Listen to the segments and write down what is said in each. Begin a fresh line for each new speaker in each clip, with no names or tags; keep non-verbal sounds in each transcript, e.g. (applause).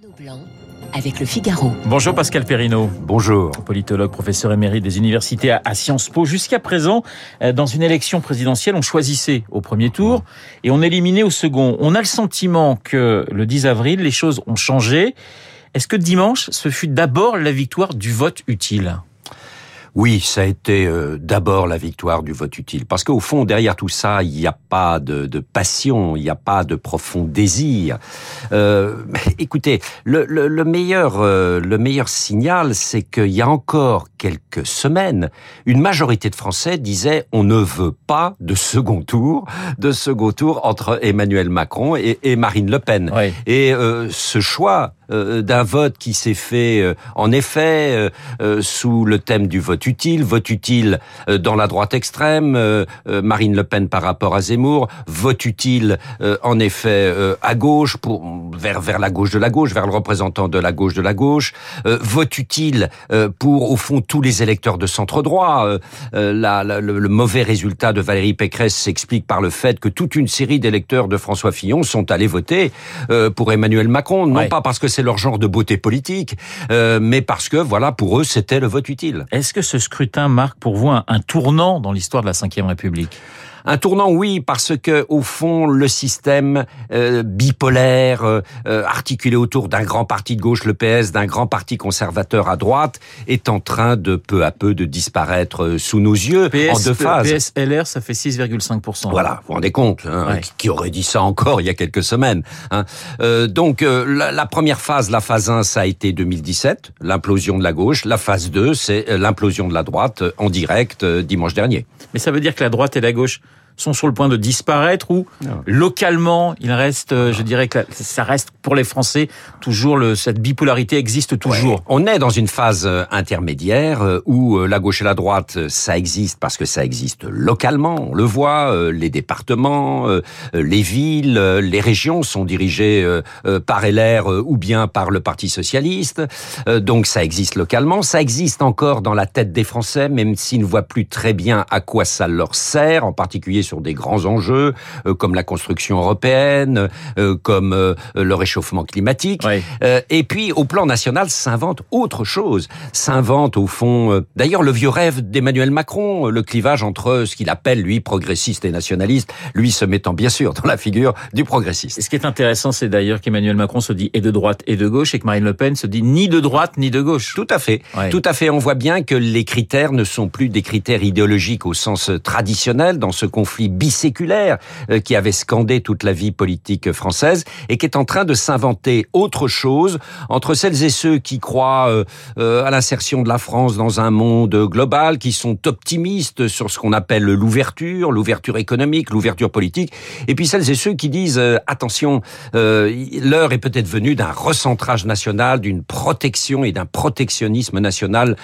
Renaud Blanc avec le Figaro.
Bonjour Pascal Perrineau.
Bonjour.
Politologue, professeur émérite des universités à, Sciences Po. Jusqu'à présent, euh, dans une élection présidentielle, on choisissait au premier tour et on éliminait au second. On a le sentiment que le 10 avril, les choses ont changé. Est-ce que dimanche, ce fut d'abord la victoire du vote utile?
Oui, ça a été euh, d'abord la victoire du vote utile. Parce qu'au fond, derrière tout ça, il n'y a pas de, de passion, il n'y a pas de profond désir. Euh, écoutez, le, le, le meilleur, euh, le meilleur signal, c'est qu'il y a encore quelques semaines, une majorité de Français disait on ne veut pas de second tour, de second tour entre Emmanuel Macron et, et Marine Le Pen. Et euh, ce choix euh, d'un vote qui s'est fait euh, en effet euh, sous le thème du vote utile, vote utile dans la droite extrême, Marine Le Pen par rapport à Zemmour, vote utile en effet à gauche pour vers vers la gauche de la gauche, vers le représentant de la gauche de la gauche, vote utile pour au fond tous les électeurs de centre droit. La, le, le, mauvais résultat de Valérie Pécresse s'explique par le fait que toute une série d'électeurs de François Fillon sont allés voter pour Emmanuel Macron, non pas parce que c'est leur genre de beauté politique, euh, mais parce que, voilà, pour eux, c'était le vote utile.
Est-ce que ce scrutin marque pour vous un, tournant dans l'histoire de la Ve République?
Un tournant, oui, parce que au fond, le système euh, bipolaire, euh, articulé autour d'un grand parti de gauche, le PS, d'un grand parti conservateur à droite, est en train de peu à peu de disparaître sous nos yeux
PS,
en deux phases.
PSLR, ça fait 6,5%.
Voilà, vous vous rendez compte hein, ouais. Qui aurait dit ça encore il y a quelques semaines hein. euh, Donc, la, la, première phase, la phase 1, ça a été 2017, l'implosion de la gauche. La phase 2, c'est l'implosion de la droite en direct dimanche dernier.
Mais ça veut dire que la droite et la gauche sont sur le point de disparaître ou non. localement, il reste, non. je dirais que ça reste pour les Français toujours le, cette bipolarité existe toujours.
Ouais. On est dans une phase intermédiaire où la gauche et la droite, ça existe parce que ça existe localement. On le voit, les départements, les villes, les régions sont dirigées par LR ou bien par le Parti socialiste. Donc ça existe localement. Ça existe encore dans la tête des Français, même s'ils ne voient plus très bien à quoi ça leur sert, en particulier sur des grands enjeux euh, comme la construction européenne, euh, comme euh, le réchauffement climatique.
Oui.
et puis au plan national s'invente autre chose. S'invente au fond, d'ailleurs le vieux rêve d'Emmanuel Macron, le clivage entre ce qu'il appelle lui progressiste et nationaliste, lui se mettant bien sûr dans la figure du progressiste.
Et ce qui est intéressant, c'est d'ailleurs qu'Emmanuel Macron se dit et de droite et de gauche, et que Marine Le Pen se dit ni de droite ni de gauche.
Tout à fait. Tout à fait. On voit bien que les critères ne sont plus des critères idéologiques au sens traditionnel dans ce conflit biséculaire euh, qui avait scandé toute la vie politique française et qui est en train de s'inventer autre chose entre celles et ceux qui croient euh, euh, à l'insertion de la France dans un monde global, qui sont optimistes sur ce qu'on appelle l'ouverture, l'ouverture économique, l'ouverture politique, et puis celles et ceux qui disent attention, l'heure est peut-être venue d'un recentrage national, d'une protection et d'un protectionnisme national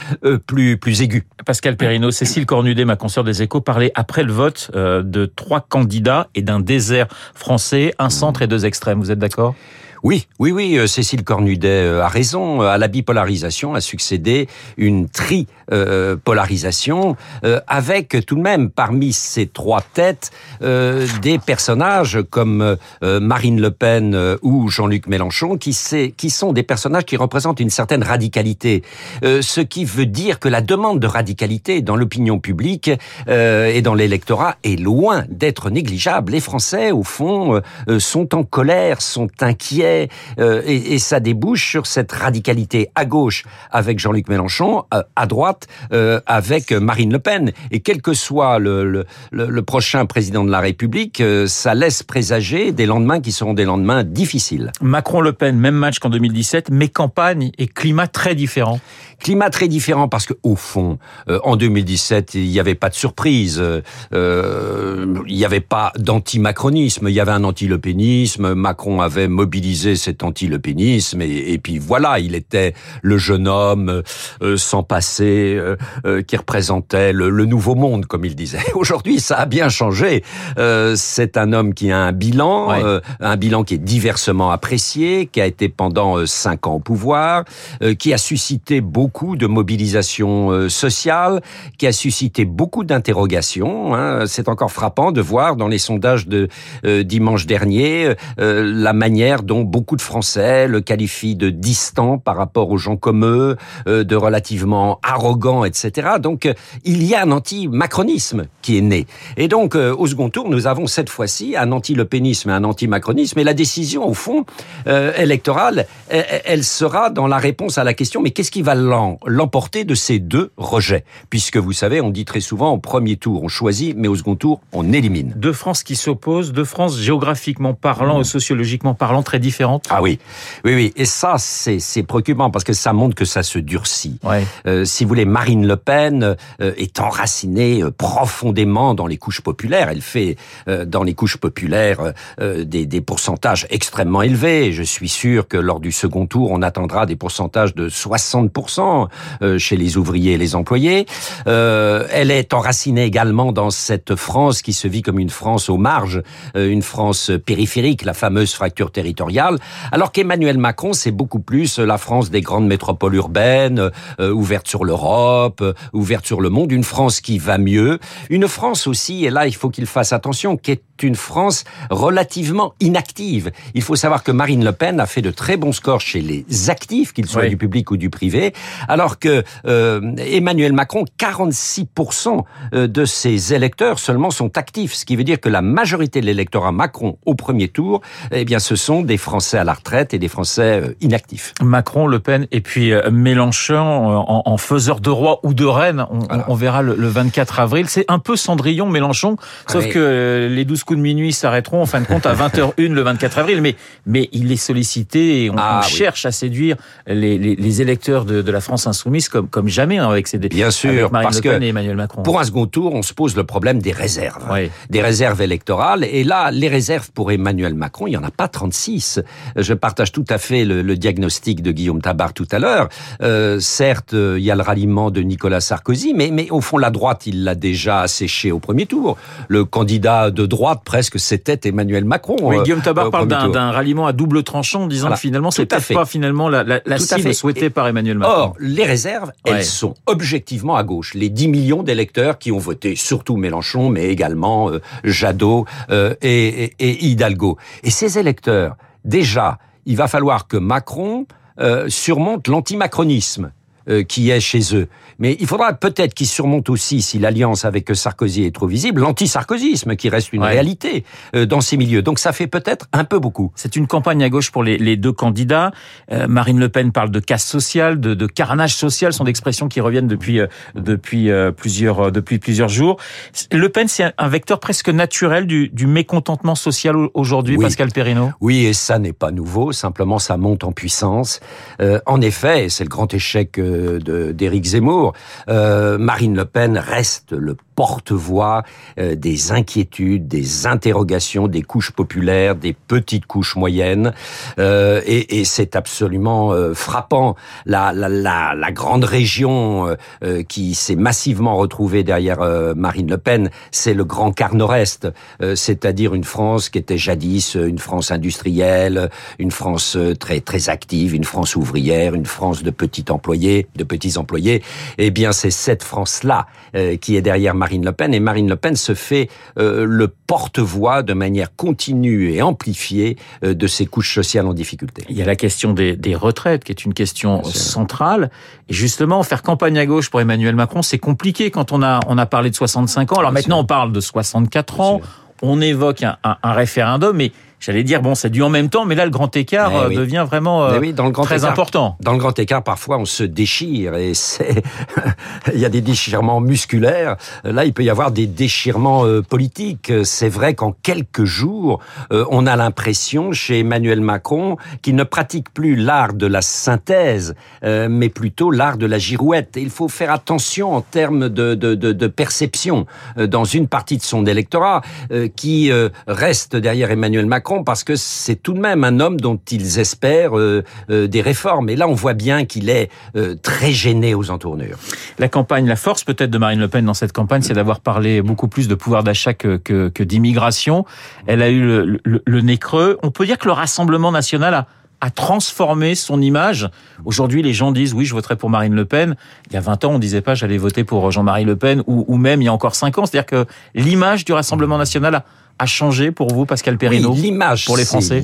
plus plus aigu.
Pascal Perrineau, Cécile Cornudet, ma consoeur des Échos, parlait après le vote de trois candidats et d'un désert français, un centre et deux extrêmes. Vous êtes d'accord?
Oui, oui, oui, euh, Cécile Cornudet a raison. À la bipolarisation a succédé une tripolarisation euh, avec tout de même parmi ces trois têtes euh, des personnages comme euh, Marine Le Pen euh, ou Jean-Luc Mélenchon qui, sont des personnages qui représentent une certaine radicalité. Euh, ce qui veut dire que la demande de radicalité dans l'opinion publique et dans l'électorat est loin d'être négligeable. Les Français, au fond, sont en colère, sont inquiets euh, et, ça débouche sur cette radicalité à gauche avec Jean-Luc Mélenchon, euh, à droite euh, avec Marine Le Pen. Et quel que soit le, le, prochain président de la République, ça laisse présager des lendemains qui seront des lendemains difficiles.
Macron-Le Pen, même match qu'en 2017, mais campagne et climat très différents.
Climat très différent parce que au fond, euh, en 2017, il n'y avait pas de surprise, euh, il n'y avait pas d'anti-macronisme, il y avait un anti-lepénisme. Macron avait mobilisé cet anti-lepénisme et, et, puis voilà, il était le jeune homme euh, sans passé euh, euh, qui représentait le, le, nouveau monde, comme il disait. (laughs) Aujourd'hui, ça a bien changé. C'est un homme qui a un bilan,
ouais.
un bilan qui est diversement apprécié, qui a été pendant cinq ans au pouvoir, qui a suscité beaucoup de mobilisation sociale, qui a suscité beaucoup d'interrogations. Hein. C'est encore frappant de voir dans les sondages de dimanche dernier la manière dont beaucoup de Français le qualifient de distant par rapport aux gens comme eux, euh, de relativement arrogant, etc. Donc euh, il y a un anti-macronisme qui est né. Et donc euh, au second tour, nous avons cette fois-ci un anti-lepénisme et un anti-macronisme. Et la décision, au fond, électorale, elle, sera dans la réponse à la question, mais qu'est-ce qui va l'emporter de ces deux rejets Puisque vous savez, on dit très souvent, au premier tour, on choisit, mais au second tour, on élimine.
Deux France qui s'opposent, deux France géographiquement parlant et sociologiquement parlant très différentes.
Ah oui, oui, oui. Et ça, c'est préoccupant parce que ça montre que ça se durcit. Euh, si vous voulez, Marine Le Pen euh, est enracinée euh, profondément dans les couches populaires. Elle fait dans les couches populaires des, des pourcentages extrêmement élevés. Je suis sûr que lors du second tour, on attendra des pourcentages de 60% chez les ouvriers et les employés. elle est enracinée également dans cette France qui se vit comme une France aux marges, une France périphérique, la fameuse fracture territoriale, alors qu'Emmanuel Macron, c'est beaucoup plus la France des grandes métropoles urbaines, euh, ouverte sur l'Europe, euh, ouverte sur le monde, une France qui va mieux, une France aussi, et là il faut qu'il fasse attention, qui est une France relativement inactive. Il faut savoir que Marine Le Pen a fait de très bons scores chez les actifs, qu'ils soient du public ou du privé, alors que euh, Emmanuel Macron, 46% de ses électeurs seulement sont actifs, ce qui veut dire que la majorité de l'électorat Macron au premier tour, eh bien, ce sont des Français à la retraite et des Français inactifs.
Macron, Le Pen et puis Mélenchon en, en, faiseur de roi ou de reine. On, on verra le, le, 24 avril. C'est un peu Cendrillon, Mélenchon, sauf que les 12 coups de minuit s'arrêteront en fin de compte à 20h01 le 24 avril. Mais, mais il est sollicité et on, ah cherche à séduire les, les, les électeurs de, de, la France insoumise comme, comme jamais hein, avec ces
Bien sûr, Marine parce Le Pen et Emmanuel Macron. Pour un second tour, on se pose le problème des réserves, des réserves électorales. Et là, les réserves pour Emmanuel Macron, il y en a pas 36. Je partage tout à fait le, le diagnostic de Guillaume Tabar tout à l'heure. Euh, certes, euh, il y a le ralliement de Nicolas Sarkozy, mais, mais au fond, la droite, il l'a déjà asséché au premier tour. Le candidat de droite, presque, c'était Emmanuel Macron.
Oui, Guillaume euh, Tabar parle d'un ralliement à double tranchant, en disant que finalement, c'est peut-être pas finalement la, la, la cible souhaitée par Emmanuel Macron.
Or, les réserves, elles sont objectivement à gauche. Les 10 millions d'électeurs qui ont voté, surtout Mélenchon, mais également euh, Jadot et, et, et Hidalgo. Et ces électeurs, déjà, il va falloir que Macron euh, surmonte l'antimacronisme. Euh, qui est chez eux. Mais il faudra peut-être qu'ils surmontent aussi, si l'alliance avec Sarkozy est trop visible, l'antisarkozisme qui reste une réalité euh, dans ces milieux. Donc ça fait peut-être un peu beaucoup.
C'est une campagne à gauche pour les, les deux candidats. Euh, Marine Le Pen parle de casse sociale, de, de carnage social, sont d'expressions qui reviennent depuis depuis plusieurs depuis plusieurs jours. Le Pen, c'est un vecteur presque naturel du, du mécontentement social aujourd'hui, Pascal Perrineau?
Oui, et ça n'est pas nouveau. Simplement, ça monte en puissance. en effet, c'est le grand échec d'Éric Zemmour, euh, Marine Le Pen reste le porte-voix euh, des inquiétudes, des interrogations des couches populaires, des petites couches moyennes, euh, et, c'est absolument euh, frappant. La, la, la, la, grande région qui s'est massivement retrouvée derrière Marine Le Pen, c'est le Grand Quart Nord-Est, c'est-à-dire une France qui était jadis une France industrielle, une France très très active, une France ouvrière, une France de petits employés, de petits employés. Eh bien, c'est cette France-là qui est derrière Marine Le Pen et Marine Le Pen se fait euh, le porte-voix de manière continue et amplifiée euh, de ces couches sociales en difficulté.
Il y a la question des, retraites qui est une question centrale. Et justement, faire campagne à gauche pour Emmanuel Macron, c'est compliqué quand on a, on a parlé de 65 ans. Alors maintenant, on parle de 64 ans. On évoque un, un, un référendum, mais j'allais dire bon, c'est du en même temps, mais là le grand écart eh euh, devient vraiment euh, dans le grand très important.
Dans le grand écart, parfois on se déchire et c'est (laughs) il y a des déchirements musculaires. Là, il peut y avoir des déchirements euh, politiques. C'est vrai qu'en quelques jours, on a l'impression chez Emmanuel Macron qu'il ne pratique plus l'art de la synthèse, mais plutôt l'art de la girouette. Et il faut faire attention en termes de, de, de, de perception dans une partie de son électorat qui reste derrière Emmanuel Macron parce que c'est tout de même un homme dont ils espèrent euh, euh, des réformes. Et là, on voit bien qu'il est euh, très gêné aux entournures.
La campagne, la force peut-être de Marine Le Pen dans cette campagne, c'est d'avoir parlé beaucoup plus de pouvoir d'achat que, d'immigration. Elle a eu le, nez creux. On peut dire que le Rassemblement national a a transformé son image. Aujourd'hui, les gens disent oui, je voterai pour Marine Le Pen. Il y a 20 ans, on disait pas j'allais voter pour Jean-Marie Le Pen ou, ou, même il y a encore 5 ans. C'est-à-dire que l'image du Rassemblement national a, a changé pour vous, Pascal Perrineau
oui, L'image
pour les Français.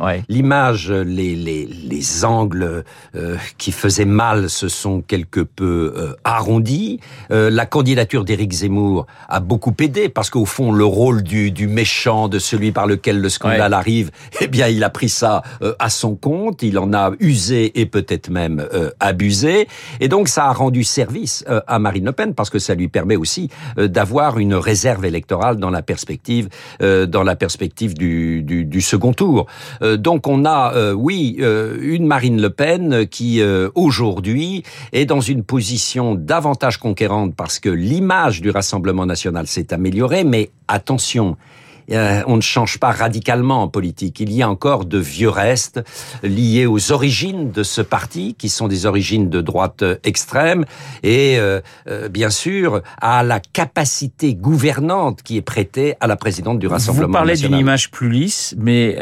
Ouais.
L'image, les, les, les angles euh, qui faisaient mal se sont quelque peu euh, arrondis. Euh, la candidature d'Éric Zemmour a beaucoup aidé parce qu'au fond, le rôle du, du méchant, de celui par lequel le scandale
Ouais.
arrive, (laughs) eh bien, il a pris ça euh, à son compte. Il en a usé et peut-être même euh, abusé. Et donc, ça a rendu service euh, à Marine Le Pen parce que ça lui permet aussi euh, d'avoir une réserve électorale dans la perspective, euh, dans la perspective du, second tour. Euh, donc, on a, euh, oui, une Marine Le Pen qui aujourd'hui est dans une position davantage conquérante parce que l'image du Rassemblement national s'est améliorée, mais attention. Euh, on ne change pas radicalement en politique. Il y a encore de vieux restes liés aux origines de ce parti, qui sont des origines de droite extrême, et euh, euh, bien sûr à la capacité gouvernante qui est prêtée à la présidente du Rassemblement
Vous parlez d'une image plus lisse, mais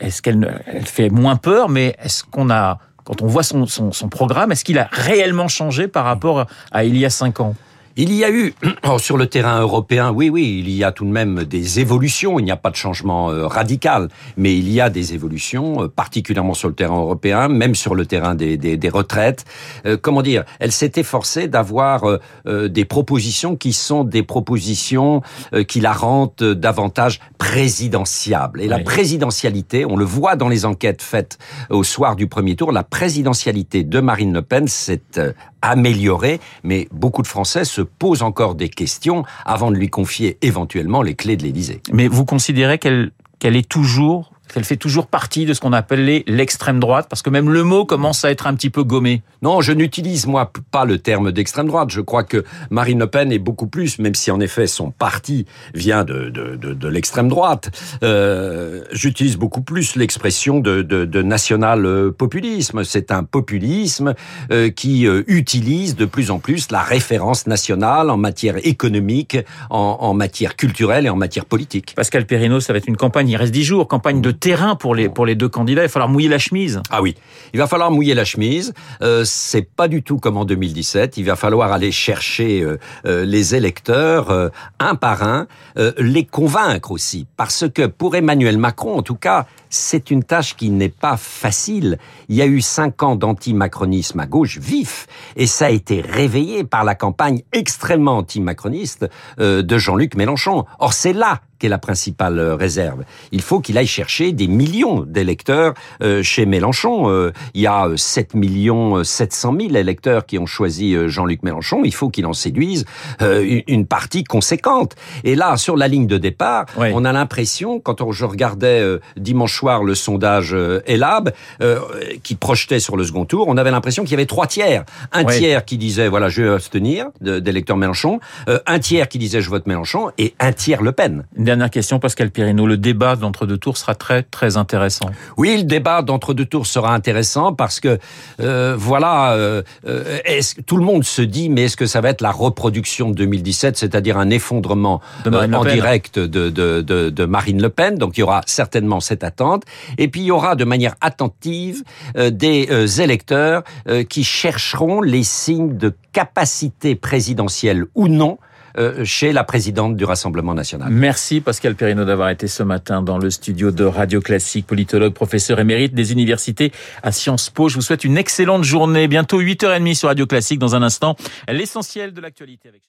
est-ce qu'elle elle fait moins peur Mais est-ce qu'on a, quand on voit son, son, son programme, est-ce qu'il a réellement changé par rapport à il y a cinq ans?
Il y a eu, (clears throat) oh, sur le terrain européen, oui, oui, il y a tout de même des évolutions. Il n'y a pas de changement euh, radical, mais il y a des évolutions, euh, particulièrement sur le terrain européen, même sur le terrain des, des, des retraites. Euh, comment dire Elle s'est efforcée d'avoir euh, des propositions qui sont des propositions euh, qui la rendent davantage présidentiable. Et la présidentialité, on le voit dans les enquêtes faites au soir du premier tour, la présidentialité de Marine Le Pen s'est améliorée, mais beaucoup de Français se posent encore des questions avant de lui confier éventuellement les clés de l'Élysée.
Mais vous considérez qu'elle qu'elle est toujours, qu'elle fait toujours partie de ce qu'on appelle les- l'extrême droite Parce que même le mot commence à être un petit peu gommé.
Non, je n'utilise moi pas le terme d'extrême droite. Je crois que Marine Le Pen est beaucoup plus, même si en effet son parti vient de, de, de, de l'extrême droite. Euh, J'utilise beaucoup plus l'expression de, de, national euh, populisme. C'est un populisme euh, qui utilise de plus en plus la référence nationale en matière économique, en, en matière culturelle et en matière politique.
Pascal Perrineau, ça va être une campagne, il reste dix jours, campagne de terrain pour les, pour les deux candidats. Il va falloir mouiller la chemise.
Ah oui, il va falloir mouiller la chemise. Euh, c'est pas du tout comme en 2017. Il va falloir aller chercher euh, euh, les électeurs euh, un par un, euh, les convaincre aussi, parce que pour Emmanuel Macron, en tout cas, c'est une tâche qui n'est pas facile. Il y a eu cinq ans d'anti-macronisme à gauche vif, et ça a été réveillé par la campagne extrêmement anti-macroniste euh, de Jean-Luc Mélenchon. Or, c'est là qu'est la principale euh, réserve. Il faut qu'il aille chercher des millions d'électeurs euh, chez Mélenchon. Euh, il y a euh, 7 millions euh, 700 000 électeurs qui ont choisi Jean-Luc Mélenchon. Il faut qu'il en séduise une- partie conséquente. Et là, sur la ligne de départ,
Oui.
on a l'impression, quand je regardais dimanche soir le sondage Elab, qui projetait sur le second tour, on avait l'impression qu'il y avait trois tiers. Un
Oui.
tiers qui disait, voilà, je vais abstenir d'électeurs Mélenchon, un tiers qui disait, je vote Mélenchon, et un tiers Le Pen.
Une dernière question, Pascal Perrineau. Le débat d'entre-deux tours sera très, très intéressant.
Oui, le débat d'entre-deux tours sera intéressant parce que euh, voilà, euh, euh, est-ce tout le monde se dit, mais est-ce que ça va être la reproduction de 2017, c'est-à-dire un effondrement euh, en direct de, de, de, de Marine Le Pen Donc il y aura certainement cette attente, et puis il y aura de manière attentive euh, des électeurs qui chercheront les signes de capacité présidentielle ou non chez la présidente du Rassemblement national.
Merci Pascal Perrineau d'avoir été ce matin dans le studio de Radio Classique, politologue, professeur émérite des universités à Sciences Po. Je vous souhaite une excellente journée. Bientôt 8h30 sur Radio Classique. Dans un instant, l'essentiel de l'actualité avec